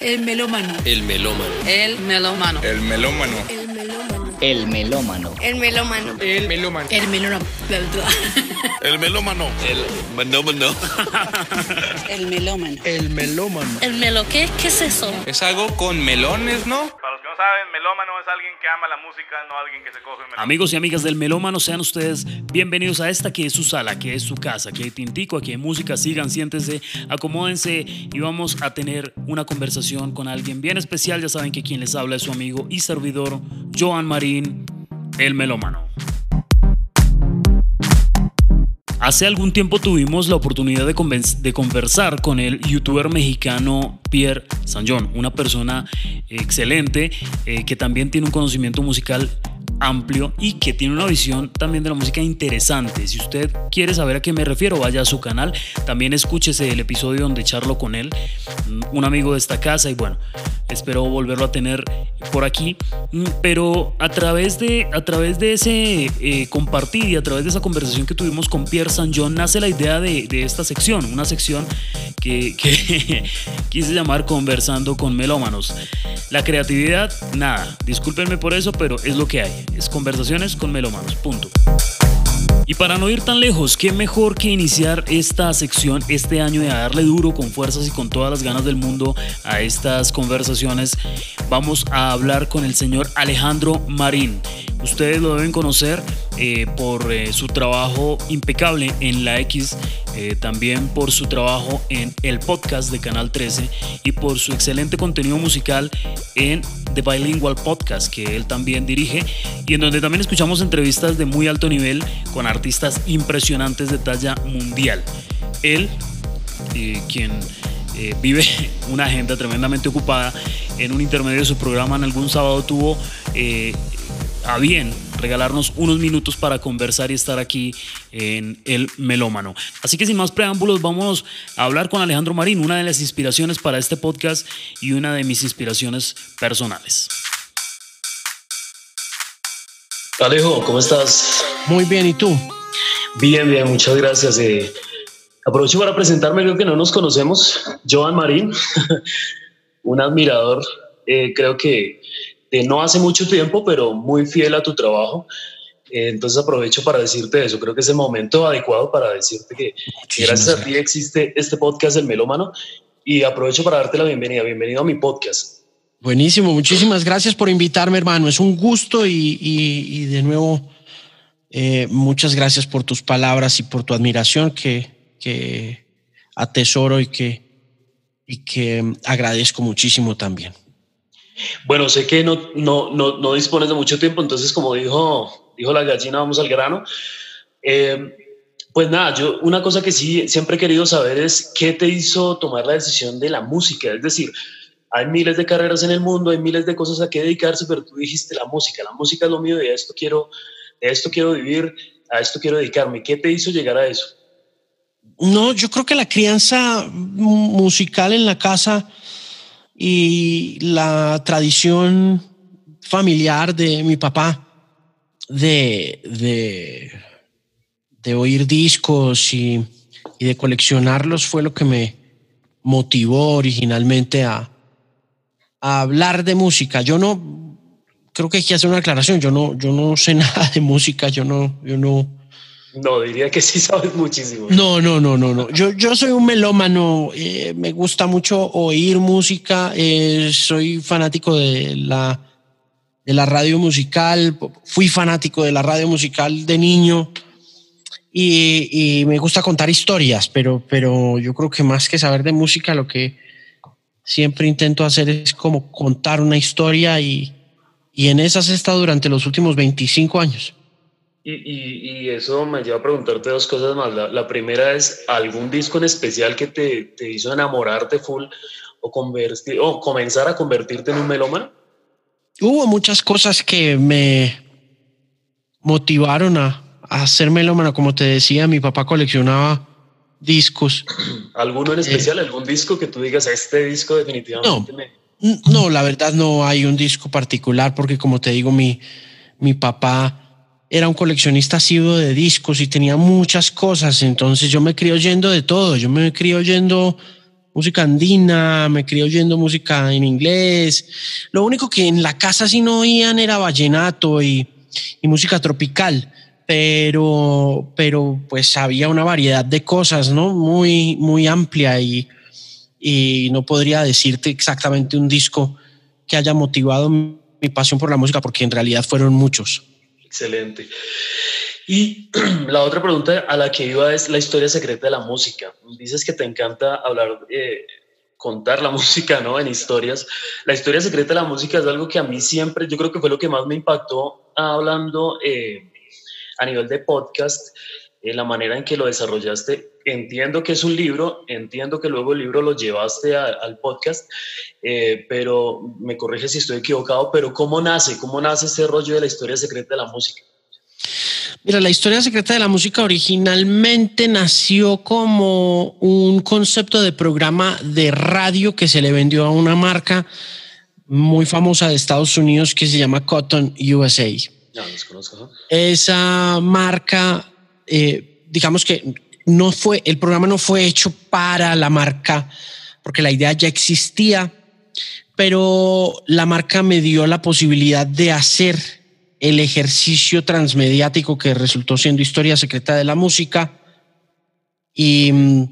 El melómano. El melómano. El melómano. El melómano. El melómano. El melómano. El melómano. El melómano. El melómano. El melómano. El melómano. El melómano. El melómano. El melo, ¿qué? ¿Qué es eso? Es algo con melones, ¿no? Amigos y amigas del Melómano, sean ustedes bienvenidos a esta que es su sala, que es su casa, que hay tintico, aquí hay música, sigan, siéntense, acomódense y vamos a tener una conversación con alguien bien especial. Ya saben que quien les habla es su amigo y servidor, Joan Marín, el Melómano. Hace algún tiempo tuvimos la oportunidad de, conversar con el youtuber mexicano Pierre Sanjón, una persona excelente eh, que también tiene un conocimiento musical amplio y que tiene una visión también de la música interesante. Si usted quiere saber a qué me refiero, vaya a su canal. También escúchese el episodio donde charlo con él, mm, un amigo de esta casa y bueno, espero volverlo a tener por aquí. Mm, Pero a través de, a través de ese eh, compartir y a través de esa conversación que tuvimos con Pierre San nace la idea de, de esta sección, una sección que, que quise llamar Conversando con Melómanos. La creatividad, nada, discúlpenme por eso, pero es lo que hay. Es conversaciones con melómanos, punto. Y para no ir tan lejos, qué mejor que iniciar esta sección este año y a darle duro con fuerzas y con todas las ganas del mundo a estas conversaciones. Vamos a hablar con el señor Alejandro Marín. Ustedes lo deben conocer eh, por eh, su trabajo impecable en la X, eh, también por su trabajo en el podcast de Canal 13 y por su excelente contenido musical en The Bilingual Podcast que él también dirige y en donde también escuchamos entrevistas de muy alto nivel con artistas impresionantes de talla mundial. Él, eh, quien eh, vive una agenda tremendamente ocupada, en un intermedio de su programa en algún sábado tuvo eh, a bien regalarnos unos minutos para conversar y estar aquí en El Melómano. Así que sin más preámbulos, vamos a hablar con Alejandro Marín, una de las inspiraciones para este podcast y una de mis inspiraciones personales. Alejo, ¿cómo estás? Muy bien, ¿y tú? Bien, bien, muchas gracias. Eh, aprovecho para presentarme, creo que no nos conocemos. Joan Marín, un admirador, eh, creo que de no hace mucho tiempo, pero muy fiel a tu trabajo. Eh, entonces aprovecho para decirte eso. Creo que es el momento adecuado para decirte que, que gracias a ti existe este podcast El Melómano y aprovecho para darte la bienvenida. Bienvenido a mi podcast. Buenísimo, muchísimas gracias por invitarme, hermano. Es un gusto y, y- y de nuevo, eh, muchas gracias por tus palabras y por tu admiración que, que atesoro y que, y que agradezco muchísimo también. Bueno, sé que no, no, no, no dispones de mucho tiempo, entonces como dijo, dijo la gallina, vamos al grano. Eh, pues nada, yo una cosa que sí siempre he querido saber es qué te hizo tomar la decisión de la música. Es decir, hay miles de carreras en el mundo, hay miles de cosas a que dedicarse, pero tú dijiste la música, la música es lo mío y a esto quiero, de esto quiero vivir, a esto quiero dedicarme. ¿Qué te hizo llegar a eso? No, yo creo que la crianza musical en la casa y la tradición familiar de mi papá de, de, de oír discos y, y de coleccionarlos fue lo que me motivó originalmente a, a hablar de música. Yo no creo que hay que hacer una aclaración. Yo no, yo no sé nada de música. Yo no, yo no, No, diría que sí sabes muchísimo. no, no, no, no, no. Yo, yo soy un melómano. eh, me gusta mucho oír música. eh, soy fanático de la, de la radio musical. Fui fanático de la radio musical de niño. Y, me gusta contar historias, pero, pero yo creo que más que saber de música, lo que siempre intento hacer es como contar una historia y, y en esas he estado durante los últimos 25 años. Y, y, y eso me lleva a preguntarte dos cosas más. La, la primera es algún disco en especial que te, te hizo enamorarte full o, convertir, o comenzar a convertirte en un melómano. Hubo muchas cosas que me motivaron a, a ser melómano. Como te decía, mi papá coleccionaba discos. ¿Alguno en especial? ¿Algún disco que tú digas, este disco definitivamente No. me... No, la verdad no hay un disco particular porque como te digo, mi, mi papá era un coleccionista asiduo de discos y tenía muchas cosas. Entonces yo me crié oyendo de todo. Yo me crié oyendo música andina, me crié oyendo música en inglés. Lo único que en la casa sí no oían era vallenato y, y música tropical, pero, pero pues había una variedad de cosas, ¿no? Muy, muy amplia y, y no podría decirte exactamente un disco que haya motivado mi pasión por la música, porque en realidad fueron muchos. Excelente. Y la otra pregunta a la que iba es la historia secreta de la música. Dices que te encanta hablar, eh, contar la música, ¿no? En historias. La historia secreta de la música es algo que a mí siempre, yo creo que fue lo que más me impactó hablando eh, a nivel de podcast, en la manera en que lo desarrollaste. Entiendo que es un libro, entiendo que luego el libro lo llevaste al podcast, eh, pero me corrige si estoy equivocado, pero ¿cómo nace? ¿Cómo nace ese rollo de la historia secreta de la música? Mira, la historia secreta de la música originalmente nació como un concepto de programa de radio que se le vendió a una marca muy famosa de Estados Unidos que se llama Cotton USA. Ya, los conozco. Esa marca, eh, digamos que no fue, el programa no fue hecho para la marca porque la idea ya existía, pero la marca me dio la posibilidad de hacer el ejercicio transmediático que resultó siendo Historia Secreta de la Música. Y mm,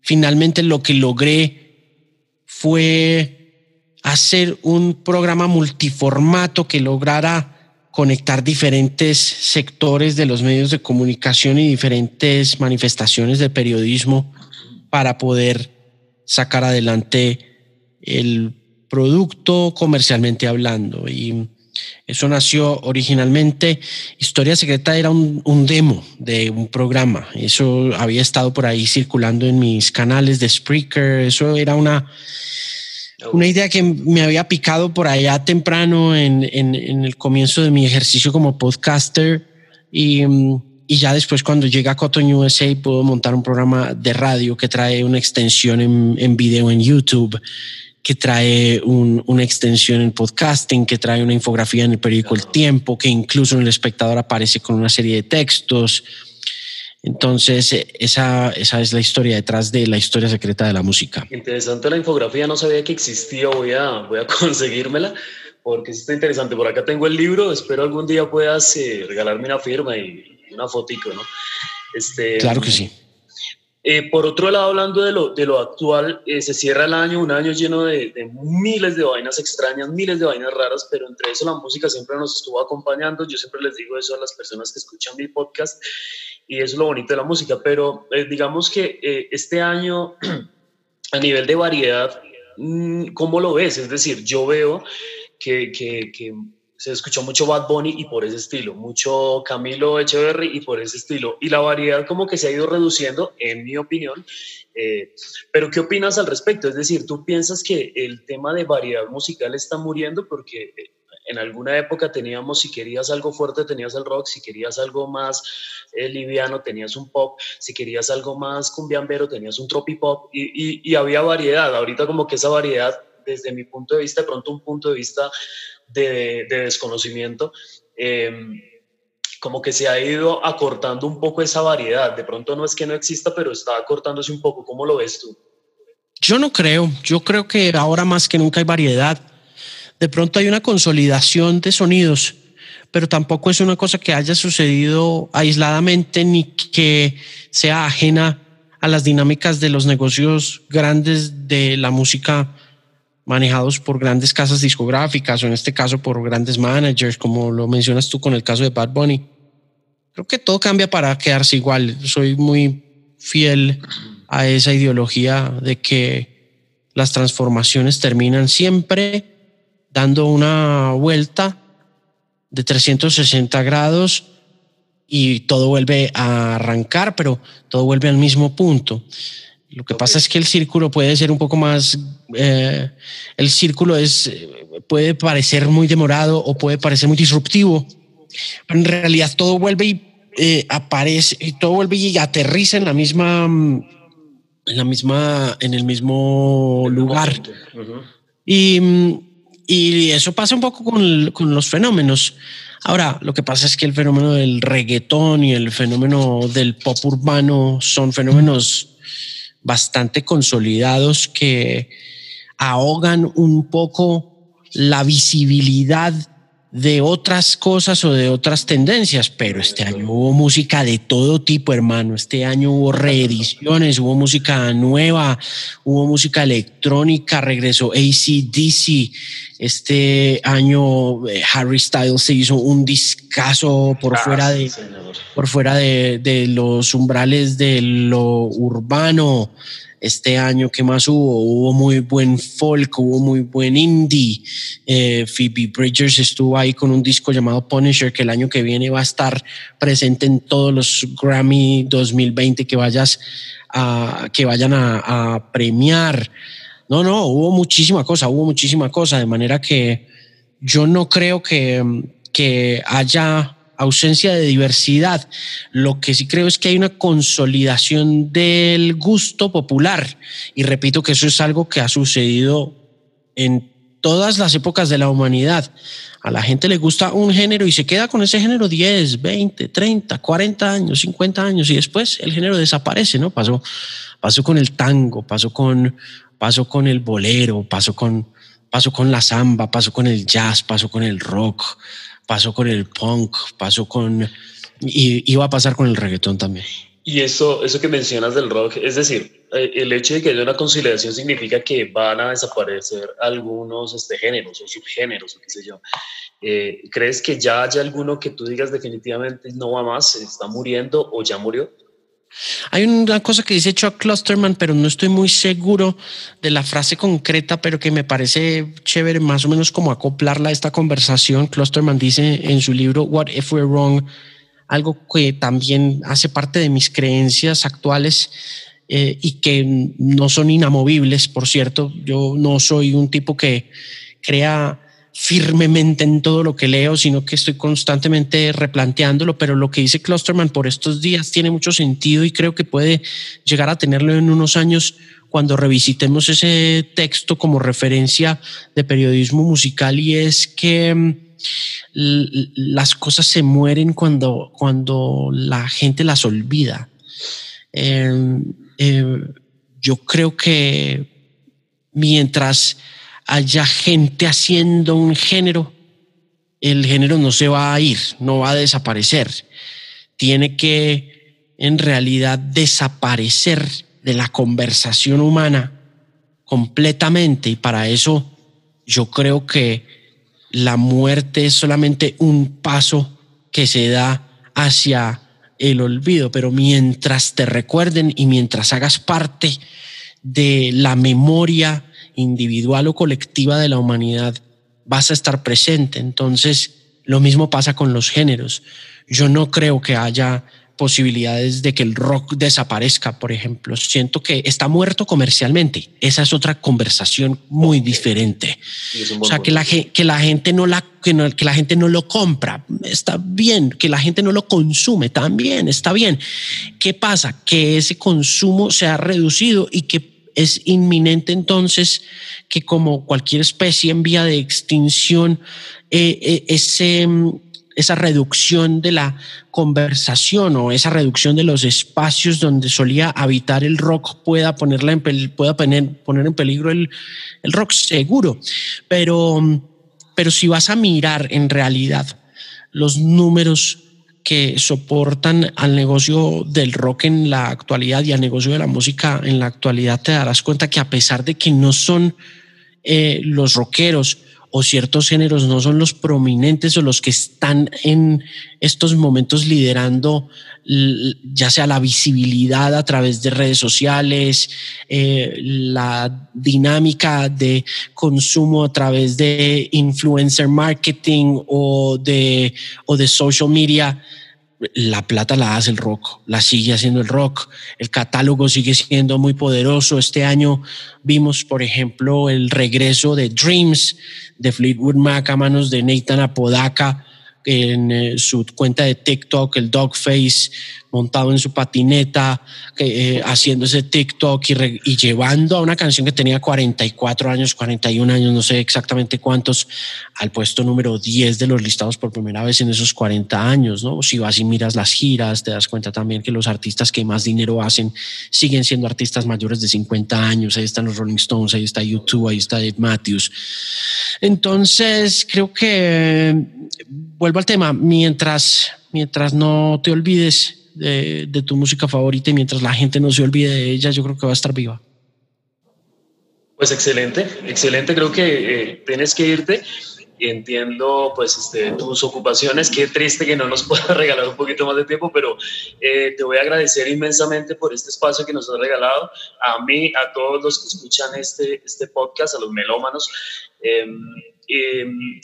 finalmente lo que logré fue hacer un programa multiformato que lograra conectar diferentes sectores de los medios de comunicación y diferentes manifestaciones de periodismo para poder sacar adelante el producto comercialmente hablando. Y eso nació originalmente. Historia Secreta era un, demo de un programa. Eso había estado por ahí circulando en mis canales de Spreaker. Eso era una, una idea que me había picado por allá temprano en, el comienzo de mi ejercicio como podcaster. Y, ya después, cuando llega a Cotton USA, puedo montar un programa de radio que trae una extensión en, en video en YouTube que trae una extensión en podcasting, que trae una infografía en el periódico El Tiempo, que incluso en el espectador aparece con una serie de textos. Entonces, esa, esa es la historia detrás de la historia secreta de la música. Interesante la infografía, no sabía que existía, voy a, voy a conseguírmela porque está interesante. Por acá tengo el libro, espero algún día puedas eh, regalarme una firma y una fotico, ¿no? Este, claro que sí. Eh, por otro lado, hablando de lo, de lo actual, eh, se cierra el año, un año lleno de, miles de vainas extrañas, miles de vainas raras, pero entre eso la música siempre nos estuvo acompañando. Yo siempre les digo eso a las personas que escuchan mi podcast y eso es lo bonito de la música, pero eh, digamos que este año a nivel de variedad, mm, ¿cómo lo ves? Es decir, yo veo que, que, que se escuchó mucho Bad Bunny y por ese estilo, mucho Camilo Echeverry y por ese estilo. Y la variedad como que se ha ido reduciendo, en mi opinión. Eh, pero ¿qué opinas al respecto? Es decir, ¿tú piensas que el tema de variedad musical está muriendo? Porque eh, en alguna época teníamos, si querías algo fuerte, tenías el rock, si querías algo más eh, liviano, tenías un pop, si querías algo más cumbiambero, tenías un tropipop y, y, y había variedad. Ahorita como que esa variedad, desde mi punto de vista, de pronto un punto de vista de, desconocimiento, em, como que se ha ido acortando un poco esa variedad. De pronto no es que no exista, pero está acortándose un poco. ¿Cómo lo ves tú? Yo no creo. Yo creo que ahora más que nunca hay variedad. De pronto hay una consolidación de sonidos, pero tampoco es una cosa que haya sucedido aisladamente ni que sea ajena a las dinámicas de los negocios grandes de la música manejados por grandes casas discográficas o en este caso por grandes managers, como lo mencionas tú con el caso de Bad Bunny. Creo que todo cambia para quedarse igual. Soy muy fiel a esa ideología de que las transformaciones terminan siempre dando una vuelta de 360 grados y todo vuelve a arrancar, pero todo vuelve al mismo punto. Lo que pasa es que el círculo puede ser un poco más, eh, el círculo es, puede parecer muy demorado o puede parecer muy disruptivo, pero en realidad todo vuelve y eh, aparece, y todo vuelve y aterriza en la misma, en la misma, en el mismo lugar. y, y, eso pasa un poco con, con los fenómenos. Ahora, lo que pasa es que el fenómeno del reggaetón y el fenómeno del pop urbano son fenómenos bastante consolidados que ahogan un poco la visibilidad de otras cosas o de otras tendencias, pero este año hubo música de todo tipo, hermano. Este año hubo reediciones, hubo música nueva, hubo música electrónica, regresó ACDC. Este año eh, Harry Styles se hizo un discazo por ah, fuera de por fuera de, de los umbrales de lo urbano este año que más hubo, hubo muy buen folk, hubo muy buen indie. Eh, Phoebe Bridgers estuvo ahí con un disco llamado Punisher que el año que viene va a estar presente en todos los Grammy 2020 que vayas a, que vayan a, a premiar. No, no, hubo muchísima cosa, hubo muchísima cosa, de manera que yo no creo que, que haya ausencia de diversidad. Lo que sí creo es que hay una consolidación del gusto popular. Y repito que eso es algo que ha sucedido en todas las épocas de la humanidad. A la gente le gusta un género y se queda con ese género 10, 20, 30, 40 años, 50 años y después el género desaparece, ¿no? Pasó, pasó con el tango, pasó con, pasó con el bolero, pasó con, pasó con la samba, pasó con el jazz, pasó con el rock pasó con el punk, pasó con... y iba a pasar con el reggaetón también. Y eso, eso que mencionas del rock, es decir, eh, el hecho de que haya una conciliación significa que van a desaparecer algunos este, géneros o subgéneros o qué sé yo. Eh, ¿Crees que ya haya alguno que tú digas definitivamente no va más, está muriendo o ya murió? Hay una cosa que dice Chuck Clusterman, pero no estoy muy seguro de la frase concreta, pero que me parece chévere más o menos como acoplarla a esta conversación. Clusterman dice en su libro What If We're Wrong, algo que también hace parte de mis creencias actuales eh, y que no son inamovibles, por cierto. Yo no soy un tipo que crea firmemente en todo lo que leo, sino que estoy constantemente replanteándolo, pero lo que dice Clusterman por estos días tiene mucho sentido y creo que puede llegar a tenerlo en unos años cuando revisitemos ese texto como referencia de periodismo musical y es que mm, las cosas se mueren cuando, cuando la gente las olvida. Em, em, yo creo que mientras haya gente haciendo un género, el género no se va a ir, no va a desaparecer. Tiene que en realidad desaparecer de la conversación humana completamente y para eso yo creo que la muerte es solamente un paso que se da hacia el olvido, pero mientras te recuerden y mientras hagas parte de la memoria individual o colectiva de la humanidad, vas a estar presente. Entonces, lo mismo pasa con los géneros. Yo no creo que haya posibilidades de que el rock desaparezca, por ejemplo. Siento que está muerto comercialmente. Esa es otra conversación muy diferente. O sea, que la, que la gente no la que, que la gente no lo compra, está bien, que la gente no lo consume, también está bien. ¿Qué pasa? Que ese consumo se ha reducido y que es inminente entonces que como cualquier especie en vía de extinción, eh, eh, ese, mm, esa reducción de la conversación o esa reducción de los espacios donde solía habitar el rock pueda, ponerla en pueda poner, poner en peligro el, el rock seguro. Pero, mm, pero si vas a mirar en realidad los números que soportan al negocio del rock en la actualidad y al negocio de la música en la actualidad, te darás cuenta que a pesar de que no son eh, los rockeros o ciertos géneros no son los prominentes o los que están en estos momentos liderando ya sea la visibilidad a través de redes sociales, eh, la dinámica de consumo a través de influencer marketing o de, o de social media, la plata la hace el rock, la sigue haciendo el rock, el catálogo sigue siendo muy poderoso. Este año vimos, por ejemplo, el regreso de Dreams de Fleetwood Mac a manos de Nathan Apodaca en eh, su cuenta de TikTok, el Dogface, montado en su patineta, eh, haciendo ese TikTok y, llevando a una canción que tenía 44 años, 41 años, no sé exactamente cuántos, al puesto número 10 de los listados por primera vez en esos 40 años, ¿no? Si vas y miras las giras, te das cuenta también que los artistas que más dinero hacen siguen siendo artistas mayores de 50 años. Ahí están los Rolling Stones, ahí está YouTube, ahí está Dave Matthews. Entonces, creo que vuelvo al tema, mientras, mientras no te olvides de, tu música favorita y mientras la gente no se olvide de ella, yo creo que va a estar viva. Pues excelente, excelente. Creo que eh, tienes que irte. Entiendo pues este, tus ocupaciones. Qué triste que no nos puedas regalar un poquito más de tiempo, pero eh, te voy a agradecer inmensamente por este espacio que nos has regalado. A mí, a todos los que escuchan este, este podcast, a los melómanos. Em, em,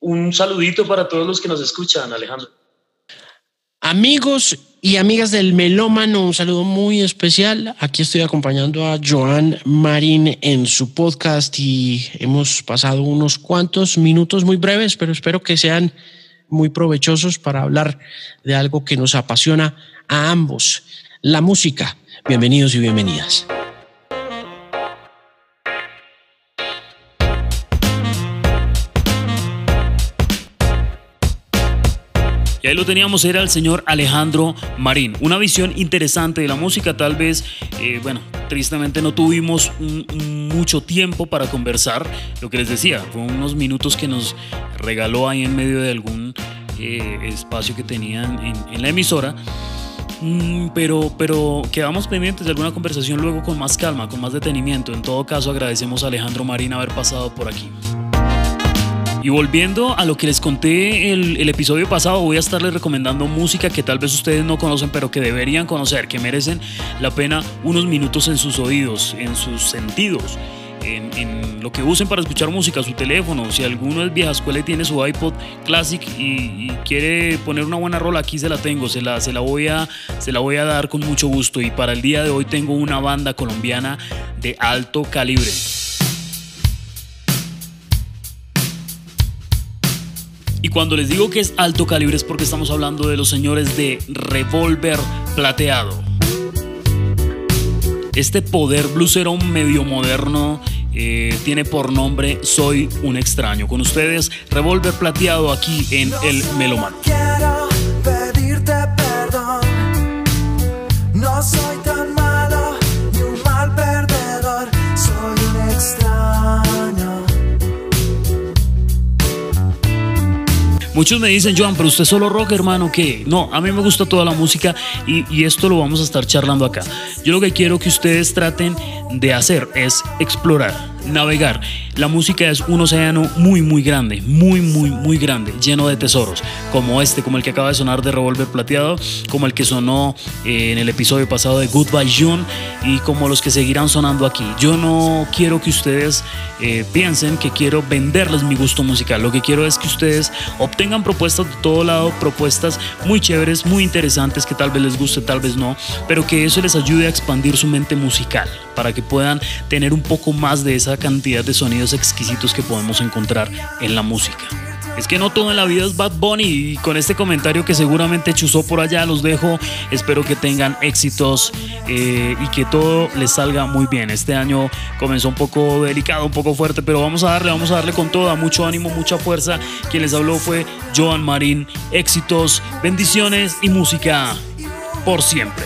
un saludito para todos los que nos escuchan, Alejandro. Amigos y amigas del Melómano, un saludo muy especial. Aquí estoy acompañando a Joan Marín en su podcast y hemos pasado unos cuantos minutos muy breves, pero espero que sean muy provechosos para hablar de algo que nos apasiona a ambos, la música. Bienvenidos y bienvenidas. Ahí lo teníamos, era el señor Alejandro Marín. Una visión interesante de la música, tal vez, eh, bueno, tristemente no tuvimos mucho tiempo para conversar. Lo que les decía, fue unos minutos que nos regaló ahí en medio de algún eh, espacio que tenían en, la emisora. Mm, pero, pero quedamos pendientes de alguna conversación luego con más calma, con más detenimiento. En todo caso, agradecemos a Alejandro Marín haber pasado por aquí. Y volviendo a lo que les conté el, episodio pasado, voy a estarles recomendando música que tal vez ustedes no conocen, pero que deberían conocer, que merecen la pena unos minutos en sus oídos, en sus sentidos. En, lo que usen para escuchar música, su teléfono, si alguno es vieja escuela y tiene su iPod Classic y, quiere poner una buena rola, aquí se la tengo, se la, se, la voy a, se la voy a dar con mucho gusto. Y para el día de hoy tengo una banda colombiana de alto calibre. Y cuando les digo que es alto calibre es porque estamos hablando de los señores de Revolver Plateado. Este poder blusero medio moderno eh, tiene por nombre Soy un extraño. Con ustedes, Revolver Plateado aquí en El Melomano. Muchos me dicen, Joan, pero usted solo rock, hermano, ¿qué? No, a mí me gusta toda la música y, y, esto lo vamos a estar charlando acá. Yo lo que quiero que ustedes traten de hacer es explorar, navegar la música es un océano muy, muy grande, muy, muy, muy grande, lleno de tesoros, como este, como el que acaba de sonar de Revolver Plateado, como el que sonó eh, en el episodio pasado de Goodbye June y como los que seguirán sonando aquí. Yo no quiero que ustedes eh, piensen que quiero venderles mi gusto musical, lo que quiero es que ustedes obtengan propuestas de todo lado, propuestas muy chéveres, muy interesantes, que tal vez les guste, tal vez no, pero que eso les ayude a expandir su mente musical, para que puedan tener un poco más de esa cantidad de exquisitos que podemos encontrar en la música. Es que no todo en la vida es Bad Bunny y con este comentario que seguramente chuzó por allá los dejo. Espero que tengan éxitos eh, y que todo les salga muy bien. Este año comenzó un poco delicado, un poco fuerte, pero vamos a darle, vamos a darle con toda, mucho ánimo, mucha fuerza. Quien les habló fue Joan Marín. Éxitos, bendiciones y música por siempre.